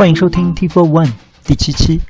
欢迎收听 T Four One 第七期。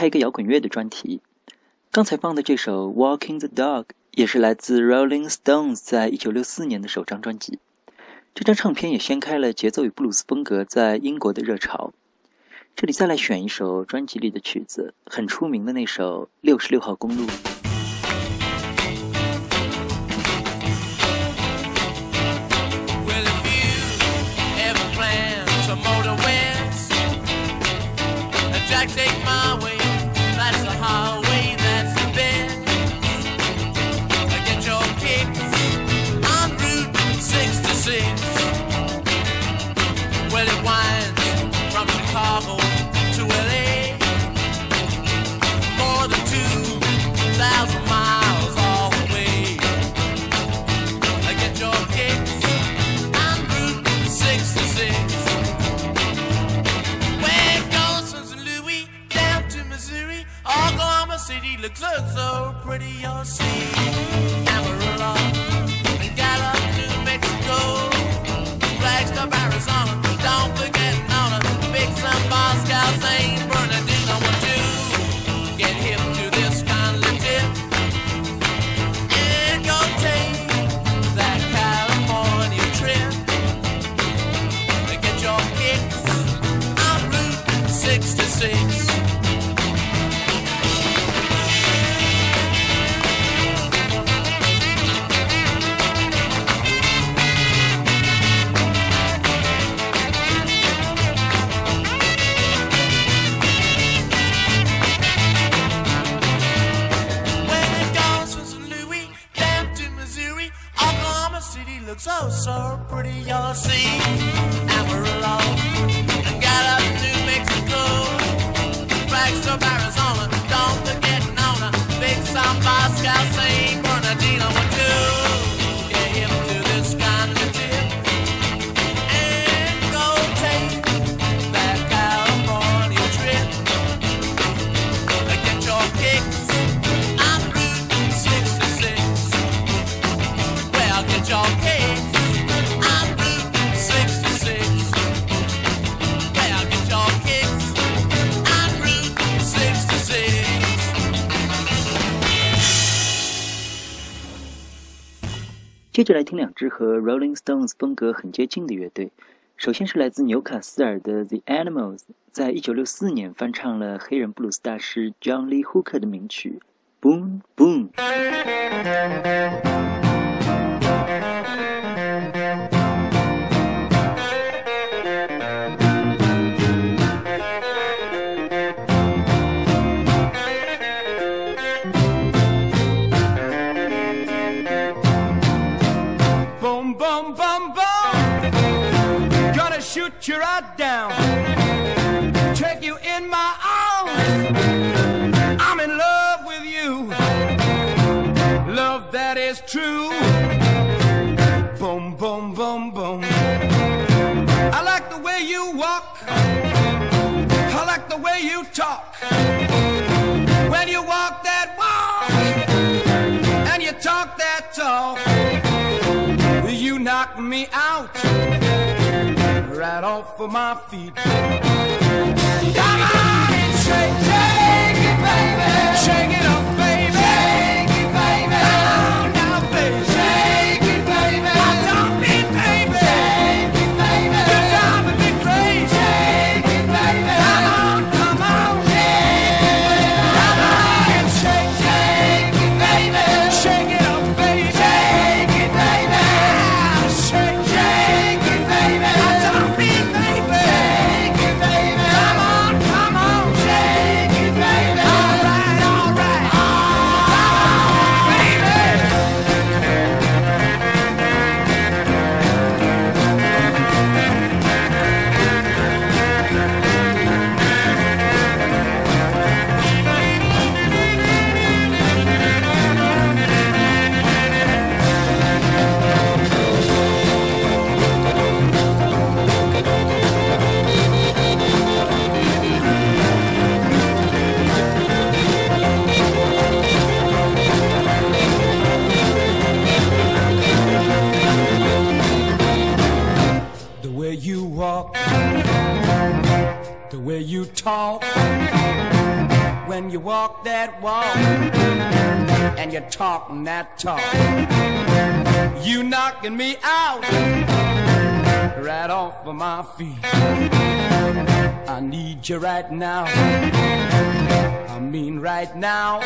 开一个摇滚乐的专题。刚才放的这首《Walking the Dog》也是来自 Rolling Stones 在一九六四年的首张专辑。这张唱片也掀开了节奏与布鲁斯风格在英国的热潮。这里再来选一首专辑里的曲子，很出名的那首《六十六号公路》。looks so, so pretty, you'll see. Amarillo, and Gallup, to Mexico, Flags, Flagstaff, Arizona. Don't forget Nona, Big Sun, Moscow, St. Bernardino. Want you get hip to this kind of tip? It go take that California trip. Get your kicks on Route 66. 是和 Rolling Stones 风格很接近的乐队。首先是来自纽卡斯尔的 The Animals，在一九六四年翻唱了黑人布鲁斯大师 John Lee Hooker 的名曲《Boom Boom》。for my feet. I mean right now.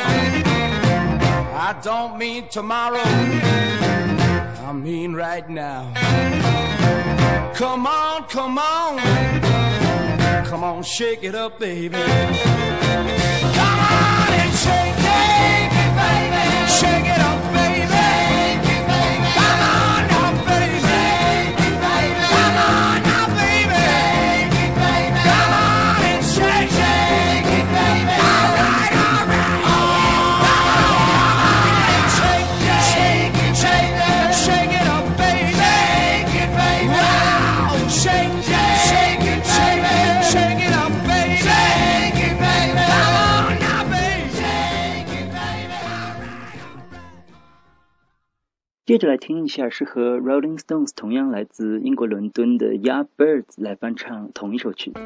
I don't mean tomorrow. I mean right now. Come on, come on. Come on, shake it up, baby. Come on and shake it, baby. Shake it 接着来听一下，是和 Rolling Stones 同样来自英国伦敦的 Yardbirds 来翻唱同一首曲子。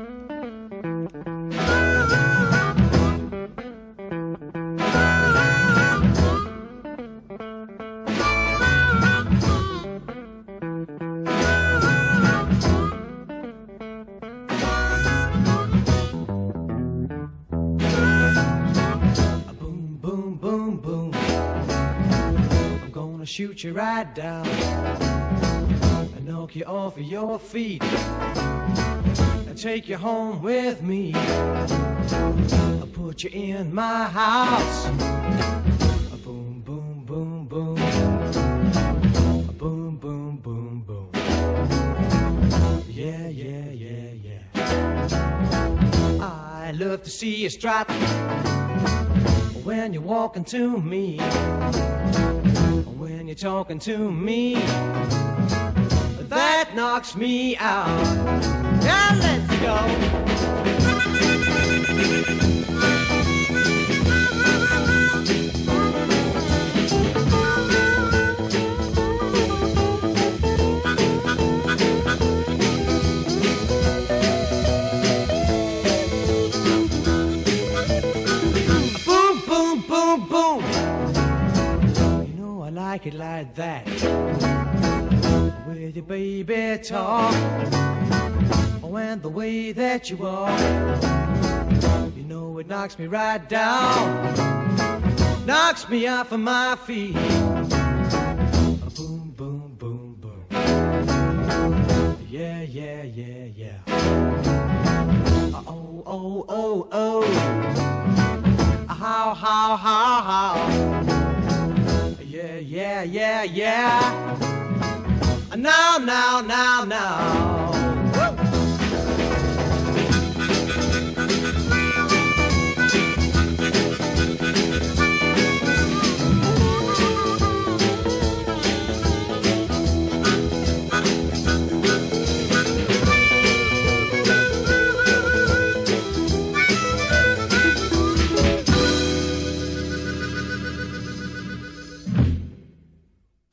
Shoot you right down and knock you off of your feet and take you home with me. I'll put you in my house. Boom, boom, boom, boom. Boom, boom, boom, boom. Yeah, yeah, yeah, yeah. I love to see you strut when you're walking to me you're talking to me. That knocks me out. Now let's go. Like it like that. With your baby talk, and the way that you walk, you know it knocks me right down, knocks me off of my feet. Boom, boom, boom, boom. Yeah, yeah, yeah, yeah. Oh, oh, oh, oh. How, how, how. Yeah, yeah, yeah. Now, now, now, now.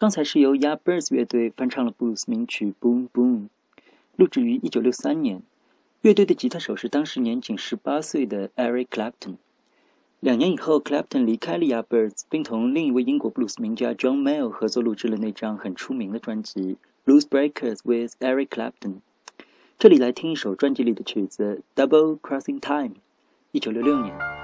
刚才是由 y a b i r d s 乐队翻唱了布鲁斯名曲《Boom Boom》，录制于1963年。乐队的吉他手是当时年仅18岁的 Eric Clapton。两年以后，Clapton 离开了 y a b i r d s 并同另一位英国布鲁斯名家 John Mayall 合作录制了那张很出名的专辑《Blues Breakers with Eric Clapton》。这里来听一首专辑里的曲子《Double Crossing Time》，1966年。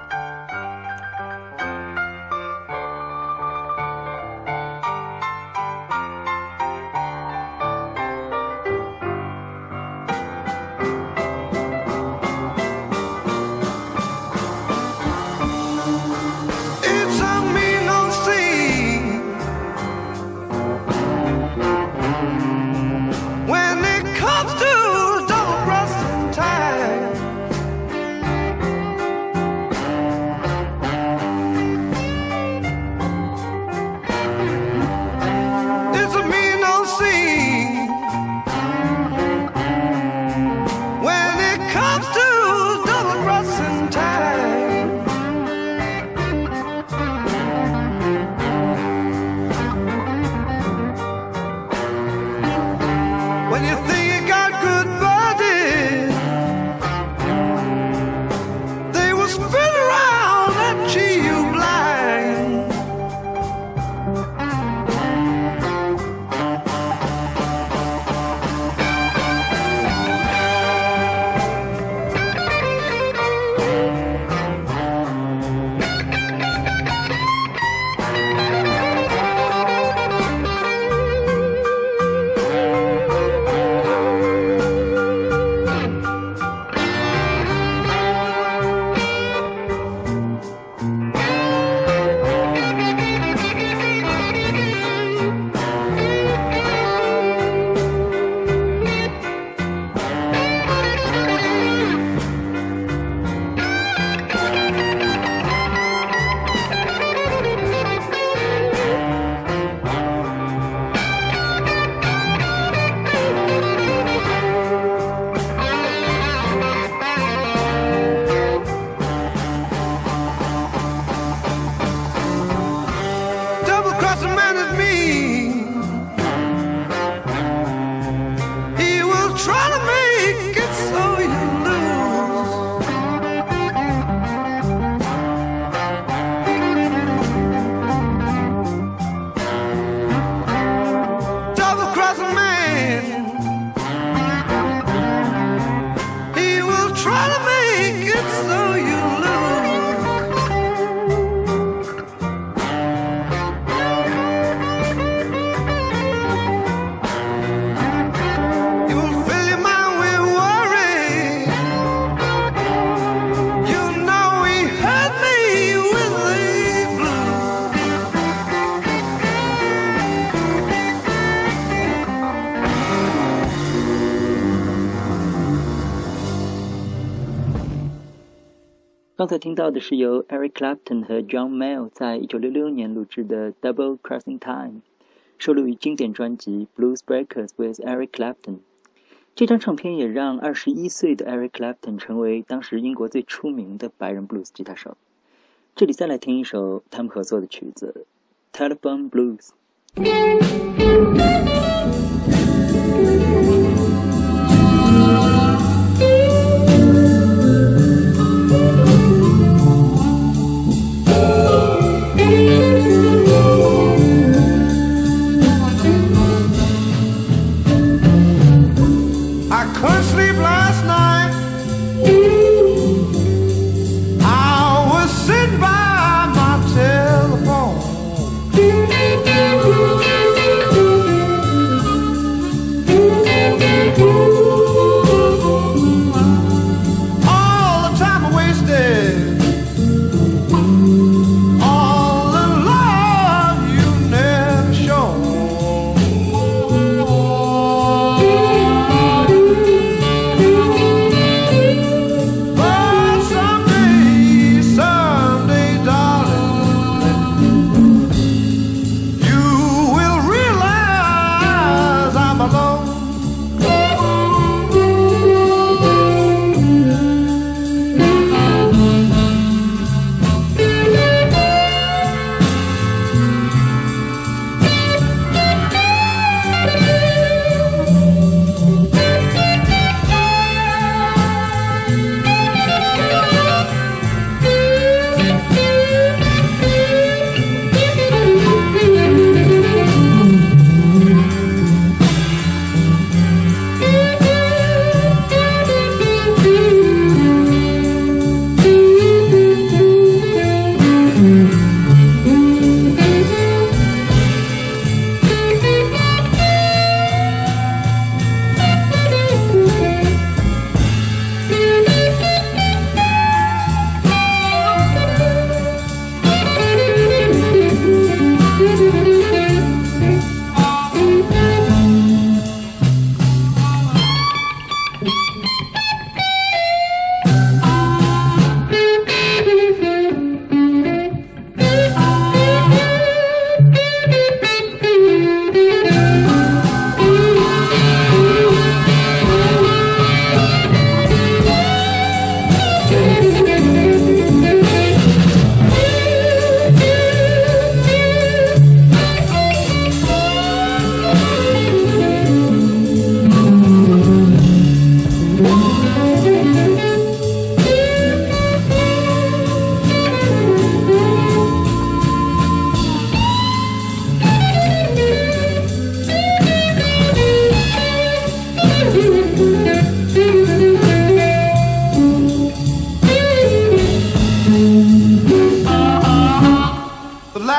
才听到的是由 Eric Clapton 和 John Mayall 在1966年录制的《Double Crossing Time》，收录于经典专辑《Blues Breakers with Eric Clapton》。这张唱片也让21岁的 Eric Clapton 成为当时英国最出名的白人布鲁斯吉他手。这里再来听一首他们合作的曲子《Telephone Blues》。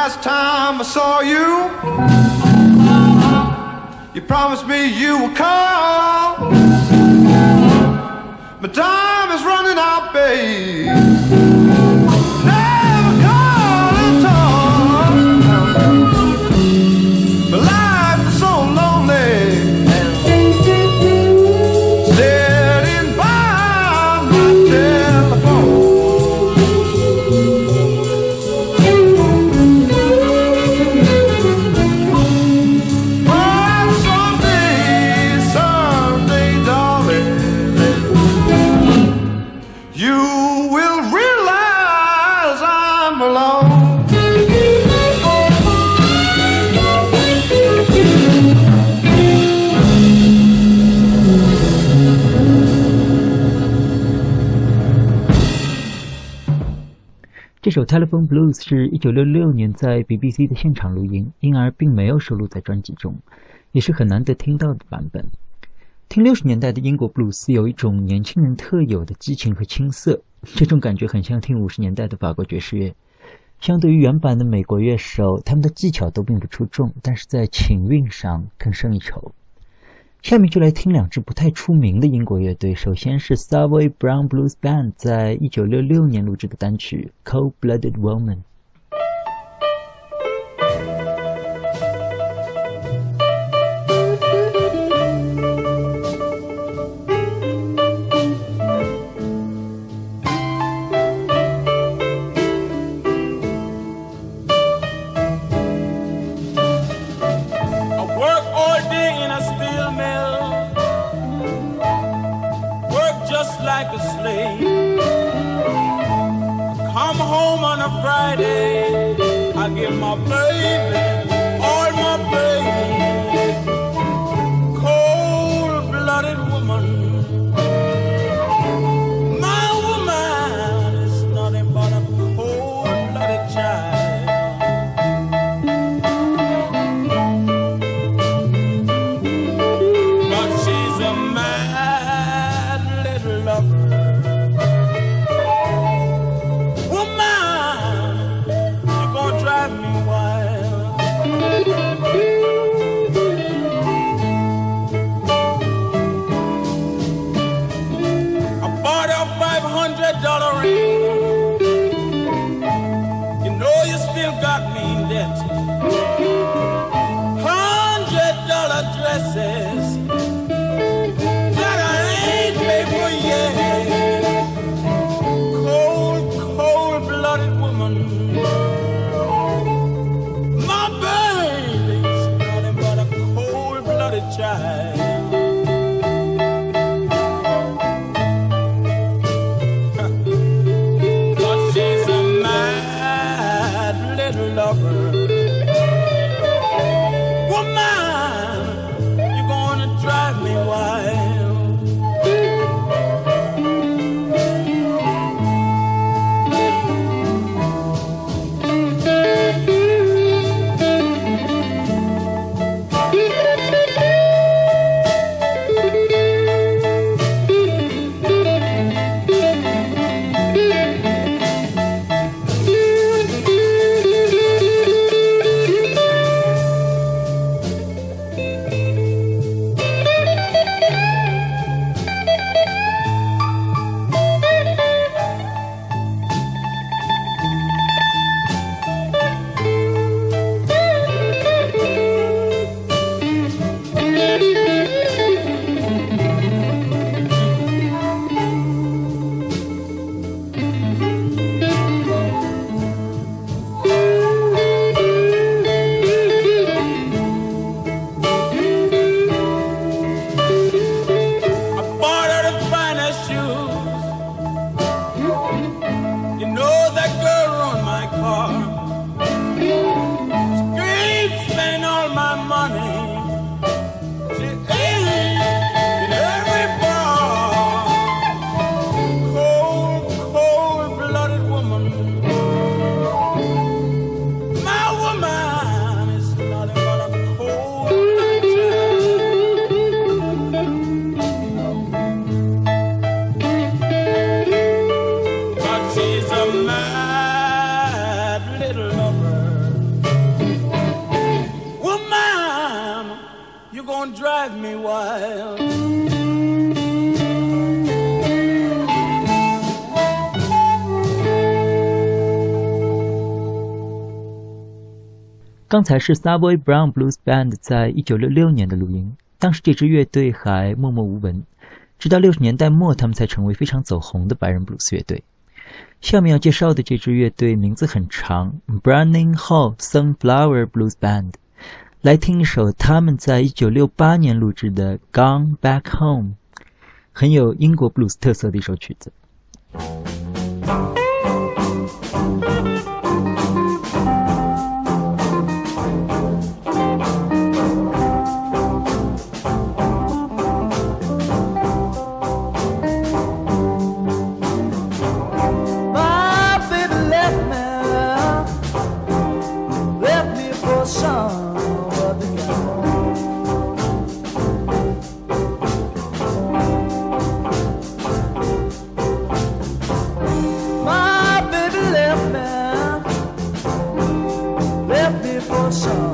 Last time I saw you, you promised me you would call. My time is running out, babe. 首 Telephone Blues” 是一九六六年在 BBC 的现场录音，因而并没有收录在专辑中，也是很难得听到的版本。听六十年代的英国布鲁斯，有一种年轻人特有的激情和青涩，这种感觉很像听五十年代的法国爵士乐。相对于原版的美国乐手，他们的技巧都并不出众，但是在情韵上更胜一筹。下面就来听两支不太出名的英国乐队。首先是 Savoy Brown Blues Band 在一九六六年录制的单曲《Cold Blooded Woman》。Drive me wild. “刚才是 Savoy Brown Blues Band 在一九六六年的录音，当时这支乐队还默默无闻，直到六十年代末，他们才成为非常走红的白人布鲁斯乐队。下面要介绍的这支乐队名字很长，Browning Hall Sunflower Blues Band。来听一首他们在一九六八年录制的《Gone Back Home》，很有英国布鲁斯特色的一首曲子。so.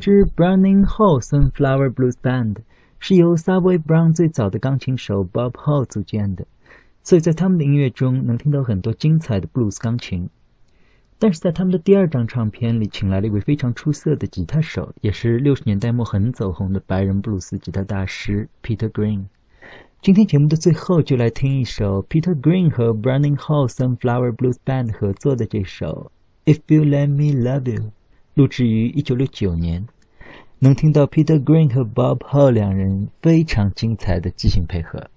支 Browning Hall Sunflower Blues Band 是由 Subway Brown 最早的钢琴手 Bob Hall 组建的，所以在他们的音乐中能听到很多精彩的布鲁斯钢琴。但是在他们的第二张唱片里，请来了一位非常出色的吉他手，也是六十年代末很走红的白人布鲁斯吉他大师 Peter Green。今天节目的最后，就来听一首 Peter Green 和 Browning Hall Sunflower Blues Band 合作的这首《If You Let Me Love You》，录制于一九六九年。能听到 Peter Green 和 Bob Hall 两人非常精彩的即兴配合。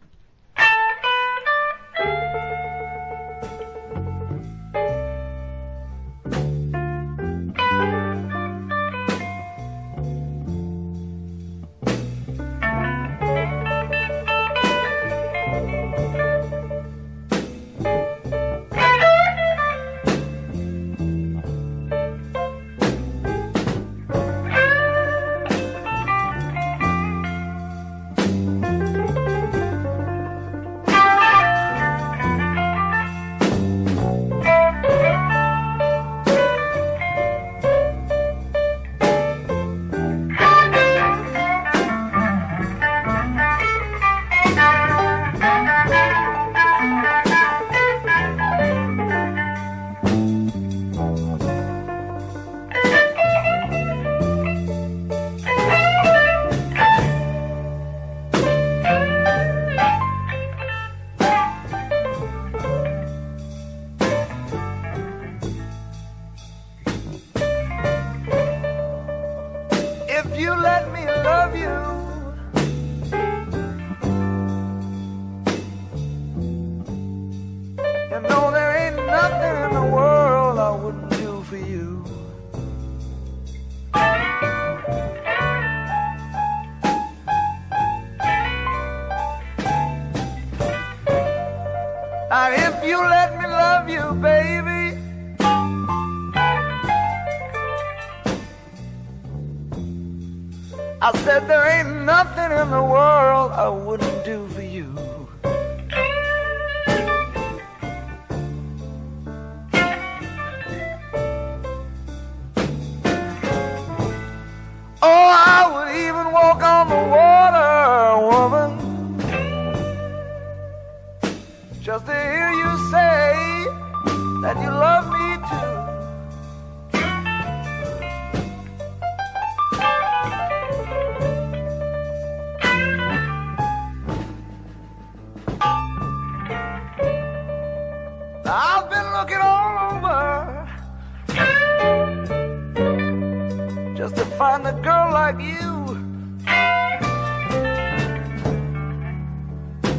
of you.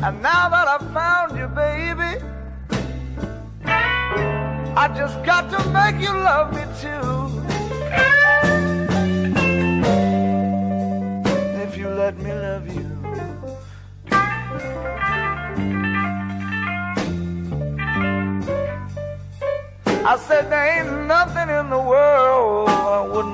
And now that I've found you, baby, I just got to make you love me too. If you let me love you. I said there ain't nothing in the world I wouldn't